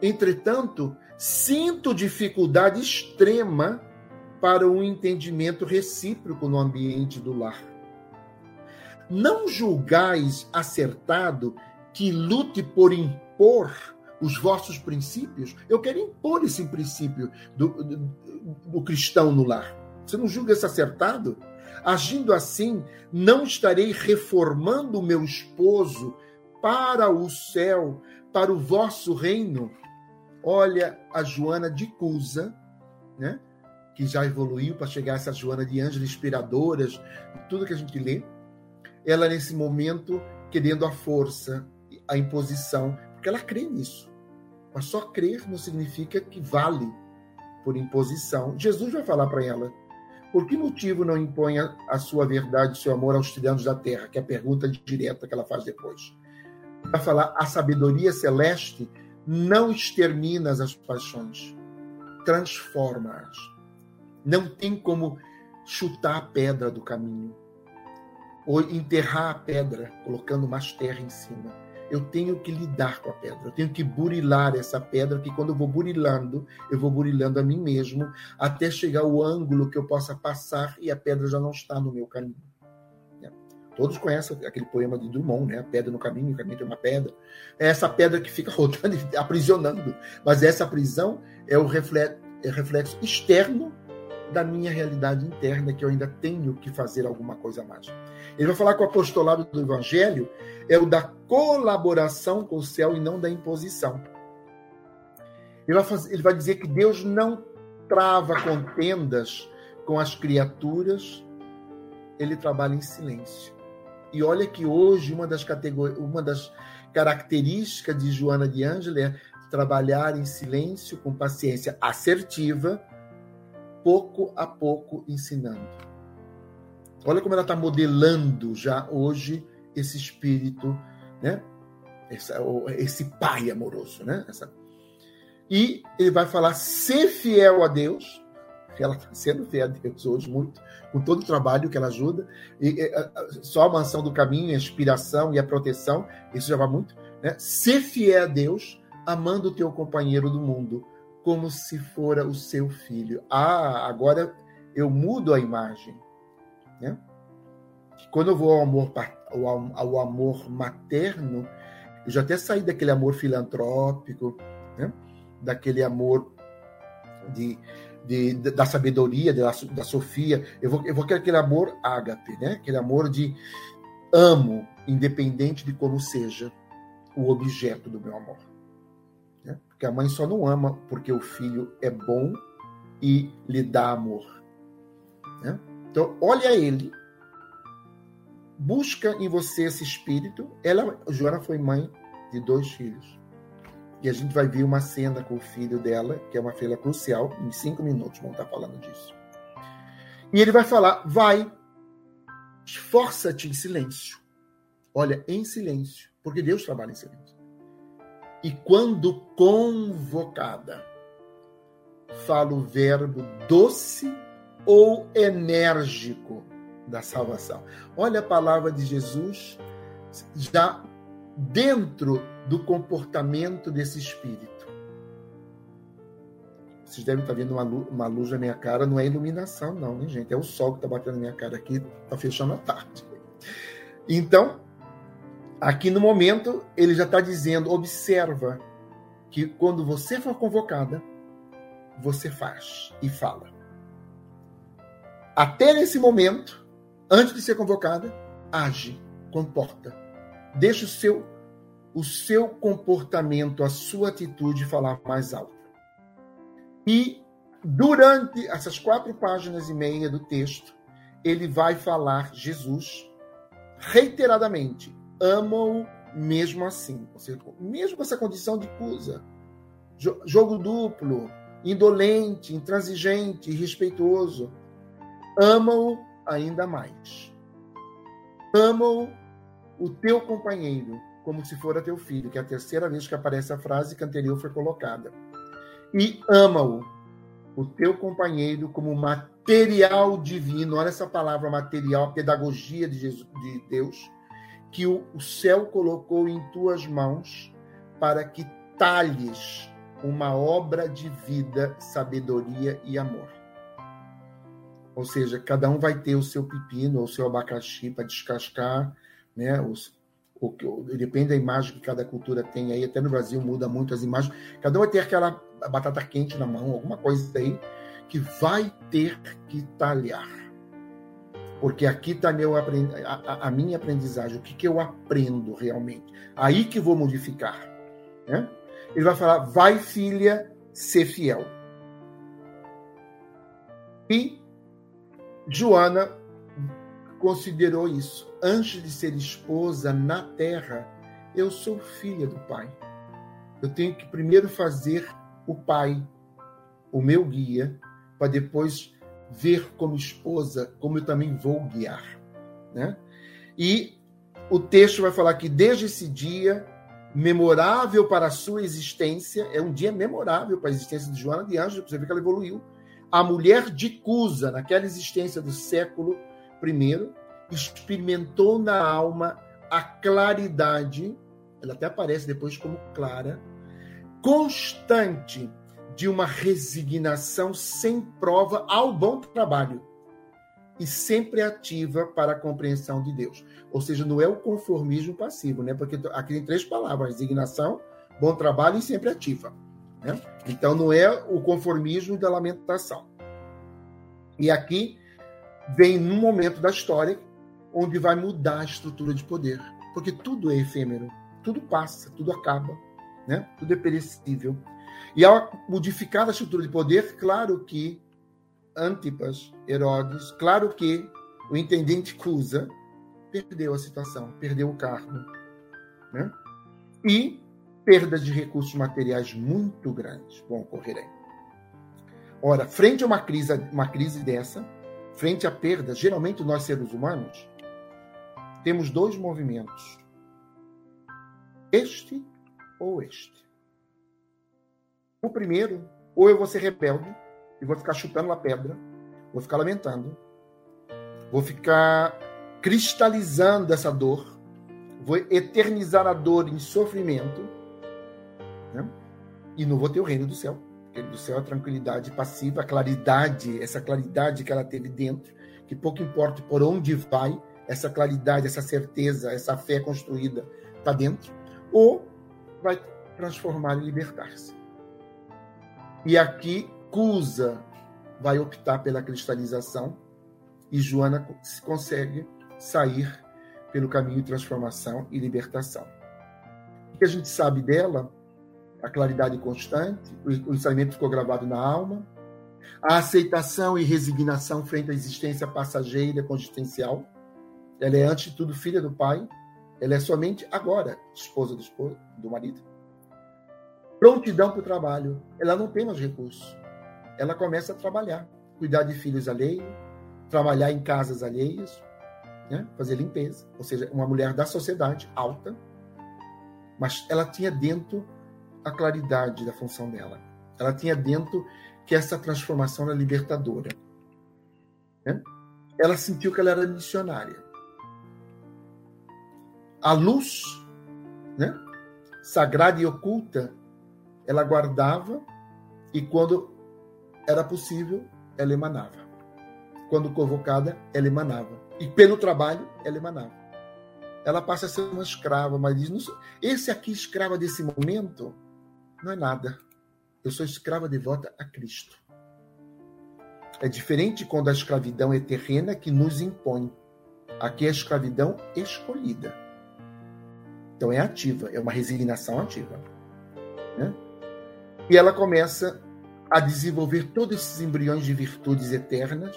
Entretanto, sinto dificuldade extrema para um entendimento recíproco no ambiente do lar. Não julgais acertado que lute por impor os vossos princípios? Eu quero impor esse princípio do, do, do cristão no lar. Você não julga isso acertado? Agindo assim, não estarei reformando o meu esposo para o céu, para o vosso reino. Olha a Joana de Cusa, né? que já evoluiu para chegar a essa Joana de Ângela inspiradoras, tudo que a gente lê. Ela, nesse momento, querendo a força, a imposição, porque ela crê nisso. Mas só crer não significa que vale por imposição. Jesus vai falar para ela: por que motivo não impõe a sua verdade, seu amor aos tiranos da terra? Que é a pergunta direta que ela faz depois. Vai falar: a sabedoria celeste não extermina as paixões, transforma-as. Não tem como chutar a pedra do caminho ou enterrar a pedra colocando mais terra em cima eu tenho que lidar com a pedra, eu tenho que burilar essa pedra, que quando eu vou burilando, eu vou burilando a mim mesmo, até chegar ao ângulo que eu possa passar e a pedra já não está no meu caminho. É. Todos conhecem aquele poema de Drummond, né? A pedra no caminho, o caminho tem uma pedra. É essa pedra que fica (laughs) rodando aprisionando. Mas essa prisão é o reflexo, é reflexo externo da minha realidade interna, que eu ainda tenho que fazer alguma coisa mais. Ele vai falar que o apostolado do Evangelho é o da colaboração com o céu e não da imposição. Ele vai, fazer, ele vai dizer que Deus não trava contendas com as criaturas, ele trabalha em silêncio. E olha que hoje uma das, uma das características de Joana de Ângela é trabalhar em silêncio, com paciência assertiva, pouco a pouco ensinando. Olha como ela está modelando já hoje esse espírito, né? Esse, esse pai amoroso, né? Essa... E ele vai falar: ser fiel a Deus. Ela está sendo fiel a Deus hoje, muito, com todo o trabalho que ela ajuda. E, só a mansão do caminho, a inspiração e a proteção, isso já vai muito. Né? Ser fiel a Deus, amando o teu companheiro do mundo, como se fora o seu filho. Ah, agora eu mudo a imagem. Né? Quando eu vou ao amor, ao, amor materno, eu já até saí daquele amor filantrópico, né? daquele amor de, de, da sabedoria, da, da Sofia. Eu vou, eu vou querer aquele amor ágape, né? aquele amor de amo, independente de como seja o objeto do meu amor. Porque a mãe só não ama porque o filho é bom e lhe dá amor. Né? Então, olha ele, busca em você esse espírito. Ela, Joana foi mãe de dois filhos. E a gente vai ver uma cena com o filho dela, que é uma cena crucial, em cinco minutos vamos estar falando disso. E ele vai falar: vai, esforça-te em silêncio. Olha, em silêncio, porque Deus trabalha em silêncio. E quando convocada, fala o verbo doce ou enérgico da salvação. Olha a palavra de Jesus já dentro do comportamento desse espírito. Vocês devem estar vendo uma luz, uma luz na minha cara, não é iluminação, não, né, gente? É o sol que está batendo na minha cara aqui, está fechando a tarde. Então, aqui no momento, ele já está dizendo: observa que quando você for convocada, você faz e fala. Até nesse momento, antes de ser convocada, age, comporta. Deixa o seu o seu comportamento, a sua atitude falar mais alto. E durante essas quatro páginas e meia do texto, ele vai falar Jesus reiteradamente, ama-o mesmo assim, ou seja, mesmo essa condição de cusa, jogo duplo, indolente, intransigente, irrespeitoso, ama-o ainda mais. Ama-o o teu companheiro como se fora teu filho, que é a terceira vez que aparece a frase que anterior foi colocada. E ama-o, o teu companheiro, como material divino. Olha essa palavra material, a pedagogia de, Jesus, de Deus, que o, o céu colocou em tuas mãos para que talhes uma obra de vida, sabedoria e amor. Ou seja, cada um vai ter o seu pepino ou o seu abacaxi para descascar, né? Os, o, depende da imagem que cada cultura tem aí, até no Brasil muda muito as imagens. Cada um vai ter aquela batata quente na mão, alguma coisa aí, que vai ter que talhar. Porque aqui está a, a, minha aprendizagem, o que, que eu aprendo realmente. Aí que vou modificar. Né? Ele vai falar, vai filha, ser fiel. E Joana considerou isso. Antes de ser esposa na terra, eu sou filha do Pai. Eu tenho que primeiro fazer o Pai, o meu guia, para depois ver como esposa, como eu também vou guiar. Né? E o texto vai falar que desde esse dia, memorável para a sua existência, é um dia memorável para a existência de Joana de Ângelo, você vê que ela evoluiu. A mulher de Cusa, naquela existência do século primeiro, experimentou na alma a claridade, ela até aparece depois como clara, constante de uma resignação sem prova ao bom trabalho e sempre ativa para a compreensão de Deus. Ou seja, não é o conformismo passivo, né? Porque aqui tem três palavras: resignação, bom trabalho e sempre ativa. Né? Então não é o conformismo da lamentação. E aqui vem num momento da história onde vai mudar a estrutura de poder, porque tudo é efêmero, tudo passa, tudo acaba, né? Tudo é perecível. E ao modificar a estrutura de poder, claro que Antipas, Herodes, claro que o intendente Cusa perdeu a situação, perdeu o cargo, né? E perdas de recursos materiais muito grandes vão ocorrer aí. Ora, frente a uma crise, uma crise dessa, frente a perdas, geralmente nós seres humanos temos dois movimentos: este ou este. O primeiro, ou eu vou ser rebelde e vou ficar chutando a pedra, vou ficar lamentando, vou ficar cristalizando essa dor, vou eternizar a dor em sofrimento, né? e não vou ter o reino do céu. O reino do céu é a tranquilidade passiva, a claridade, essa claridade que ela teve dentro, que pouco importa por onde vai, essa claridade, essa certeza, essa fé construída está dentro, ou vai transformar e libertar-se. E aqui Cusa vai optar pela cristalização e Joana consegue sair pelo caminho de transformação e libertação. O que a gente sabe dela? A claridade constante, o ensinamento ficou gravado na alma, a aceitação e resignação frente à existência passageira consistencial. Ela é, antes de tudo, filha do pai. Ela é somente agora esposa do, esposo, do marido. Prontidão para o trabalho. Ela não tem mais recursos. Ela começa a trabalhar, cuidar de filhos alheios, trabalhar em casas alheias, né? fazer limpeza. Ou seja, uma mulher da sociedade alta, mas ela tinha dentro a claridade da função dela. Ela tinha dentro que essa transformação era libertadora. Né? Ela sentiu que ela era missionária. A luz, né? sagrada e oculta, ela guardava e quando era possível, ela emanava. Quando convocada, ela emanava. E pelo trabalho, ela emanava. Ela passa a ser uma escrava, mas diz: esse aqui, escrava desse momento, não é nada. Eu sou escrava devota a Cristo. É diferente quando a escravidão é terrena que nos impõe. Aqui é a escravidão escolhida. Então é ativa, é uma resignação ativa. Né? E ela começa a desenvolver todos esses embriões de virtudes eternas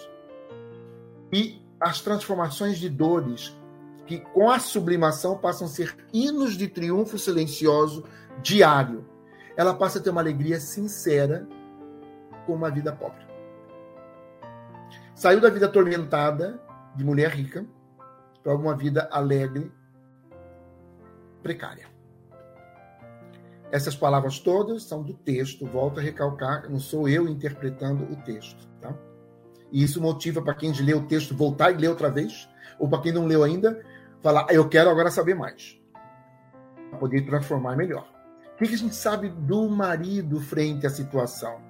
e as transformações de dores que, com a sublimação, passam a ser hinos de triunfo silencioso diário ela passa a ter uma alegria sincera com uma vida pobre. Saiu da vida atormentada de mulher rica para uma vida alegre, precária. Essas palavras todas são do texto, volto a recalcar, não sou eu interpretando o texto. Tá? E isso motiva para quem lê o texto voltar e ler outra vez, ou para quem não leu ainda, falar, eu quero agora saber mais, para poder transformar melhor. O que a gente sabe do marido frente à situação?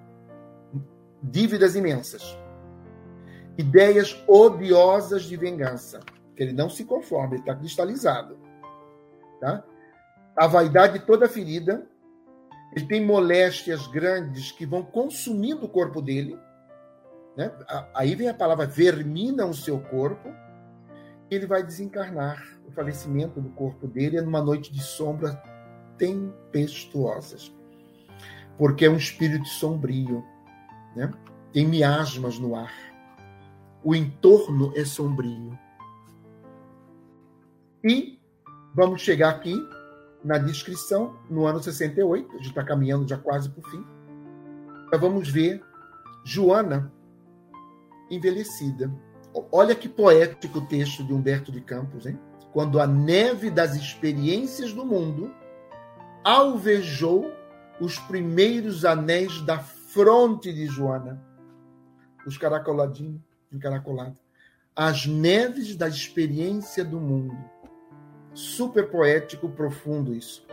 Dívidas imensas. Ideias odiosas de vingança. Que ele não se conforma, ele está cristalizado. Tá? A vaidade toda ferida. Ele tem moléstias grandes que vão consumindo o corpo dele. Né? Aí vem a palavra vermina o seu corpo. Ele vai desencarnar. O falecimento do corpo dele é numa noite de sombra tempestuosas, porque é um espírito sombrio, né? tem miasmas no ar, o entorno é sombrio. E vamos chegar aqui na descrição, no ano 68, a gente está caminhando já quase para o fim. Então vamos ver Joana envelhecida. Olha que poético o texto de Humberto de Campos, hein? Quando a neve das experiências do mundo alvejou os primeiros anéis da fronte de Joana, os caracoladinhos, encaracolados, as neves da experiência do mundo. Super poético, profundo isso.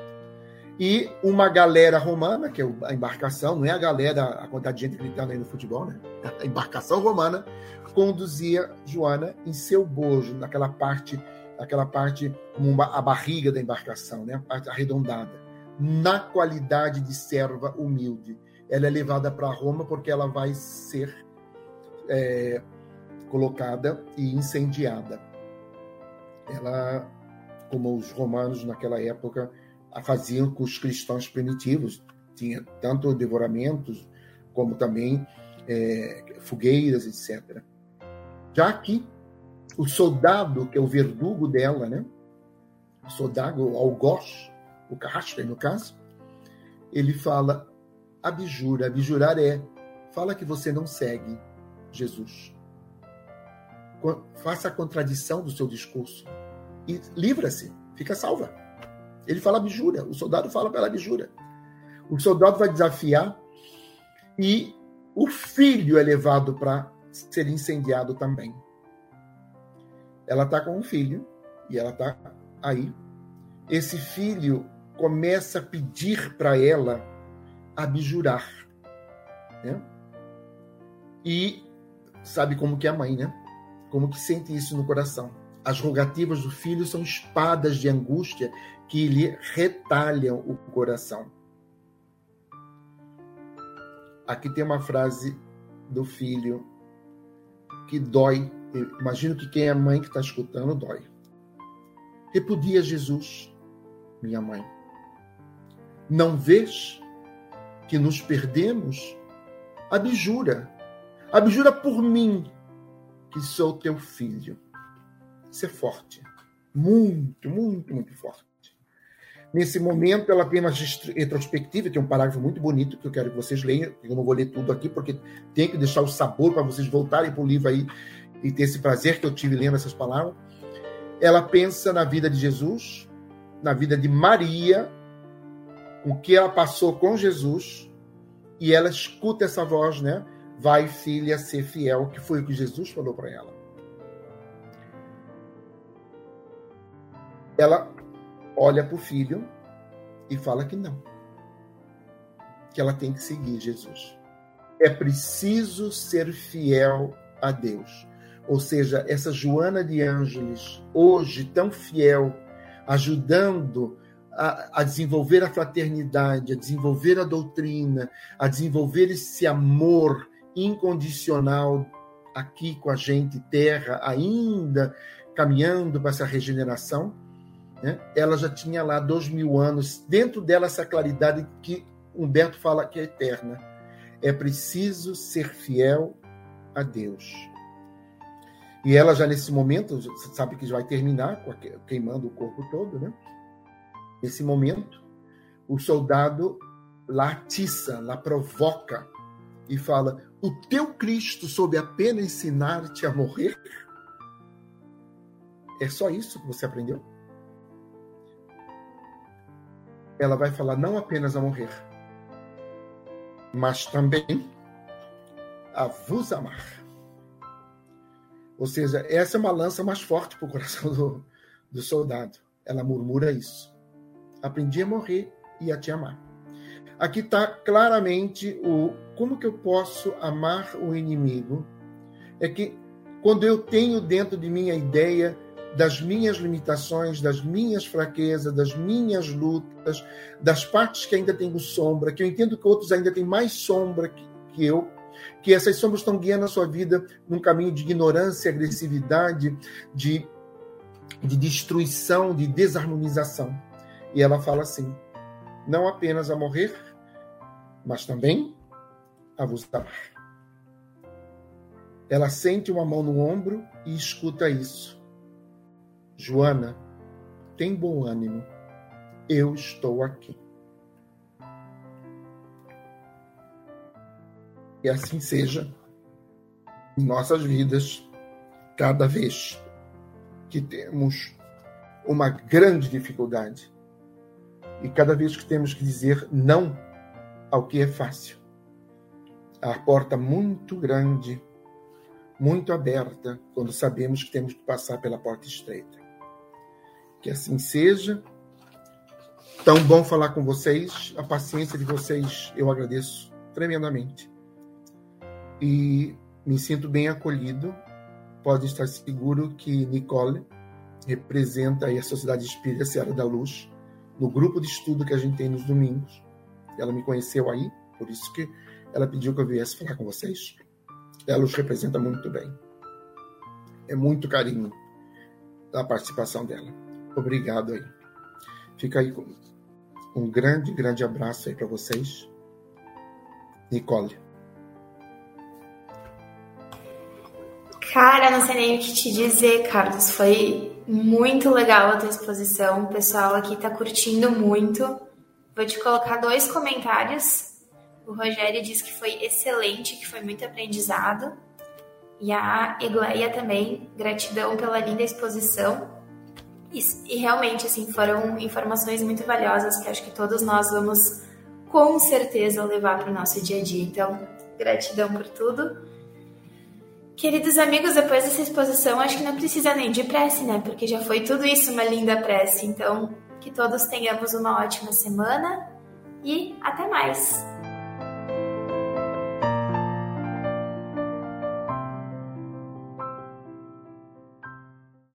E uma galera romana, que é a embarcação, não é a galera, a quantidade de gente gritando aí no futebol, né? (laughs) A embarcação romana conduzia Joana em seu bojo, naquela parte, aquela parte como a barriga da embarcação, né? A parte arredondada na qualidade de serva humilde. Ela é levada para Roma porque ela vai ser é, colocada e incendiada. Ela, como os romanos naquela época faziam com os cristãos primitivos, tinha tanto devoramentos como também é, fogueiras, etc. Já que o soldado, que é o verdugo dela, né? o soldado, o algoz, o Carrasco, no caso, ele fala abjura. Abjurar é fala que você não segue Jesus. Faça a contradição do seu discurso e livra-se, fica salva. Ele fala abjura, o soldado fala para ela abjura. O soldado vai desafiar e o filho é levado para ser incendiado também. Ela está com um filho e ela está aí. Esse filho começa a pedir para ela abjurar. Né? E sabe como que é a mãe, né? Como que sente isso no coração. As rogativas do filho são espadas de angústia que lhe retalham o coração. aqui tem uma frase do filho que dói. Eu imagino que quem é mãe que está escutando dói. Repudia Jesus, minha mãe. Não vês que nos perdemos? Abjura. Abjura por mim, que sou teu filho. É forte. Muito, muito, muito forte. Nesse momento, ela tem uma retrospectiva, tem um parágrafo muito bonito que eu quero que vocês leiam. Eu não vou ler tudo aqui, porque tem que deixar o sabor para vocês voltarem para o livro aí e ter esse prazer que eu tive lendo essas palavras. Ela pensa na vida de Jesus, na vida de Maria, o que ela passou com Jesus, e ela escuta essa voz, né? Vai, filha, ser fiel, que foi o que Jesus falou para ela. Ela olha para o filho e fala que não. Que ela tem que seguir Jesus. É preciso ser fiel a Deus. Ou seja, essa Joana de Ângeles, hoje tão fiel, ajudando a, a, desenvolver a fraternidade, a desenvolver a doutrina, a desenvolver esse amor incondicional aqui com a gente, terra, ainda caminhando para essa regeneração né? ela já tinha lá dois mil anos, dentro dela essa claridade que Humberto fala que é eterna. É preciso ser fiel a Deus. E ela já nesse momento, sabe que vai terminar queimando o corpo todo, né? Nesse momento, o soldado lá atiça, lá provoca e fala: O teu Cristo soube apenas ensinar-te a morrer? É só isso que você aprendeu? Ela vai falar não apenas a morrer, mas também a vos amar. Ou seja, essa é uma lança mais forte para o coração do, do soldado. Ela murmura isso. Aprendi a morrer e a te amar. Aqui está claramente o como que eu posso amar o inimigo. É que quando eu tenho dentro de mim a ideia das minhas limitações, das minhas fraquezas, das minhas lutas, das partes que ainda tenho sombra, que eu entendo que outros ainda têm mais sombra que, que eu, que essas sombras estão guiando a sua vida num caminho de ignorância, agressividade, de, de destruição, de desarmonização. E ela fala assim: não apenas a morrer, mas também a vos amar. Ela sente uma mão no ombro e escuta isso. Joana, tem bom ânimo, eu estou aqui. E assim seja em nossas vidas, cada vez que temos uma grande dificuldade e cada vez que temos que dizer não ao que é fácil. A porta muito grande, muito aberta, quando sabemos que temos que passar pela porta estreita. Que assim seja. Tão bom falar com vocês. A paciência de vocês eu agradeço tremendamente. E me sinto bem acolhido. Pode estar seguro que Nicole representa a Sociedade Espírita Seara da Luz no grupo de estudo que a gente tem nos domingos. Ela me conheceu aí, por isso que ela pediu que eu viesse falar com vocês. Ela os representa muito bem. É muito carinho a participação dela. Obrigado aí. Fica aí com um grande, grande abraço aí para vocês. Nicole. Cara, não sei nem o que te dizer, Carlos. Foi muito legal a tua exposição. O pessoal aqui tá curtindo muito. Vou te colocar dois comentários. O Rogério disse que foi excelente, que foi muito aprendizado. E a Egleia também, gratidão pela linda exposição. E, e, realmente, assim, foram informações muito valiosas que acho que todos nós vamos com certeza levar para o nosso dia a dia. Então, gratidão por tudo. Queridos amigos, depois dessa exposição, acho que não precisa nem de prece, né? Porque já foi tudo isso uma linda prece. Então, que todos tenhamos uma ótima semana e até mais!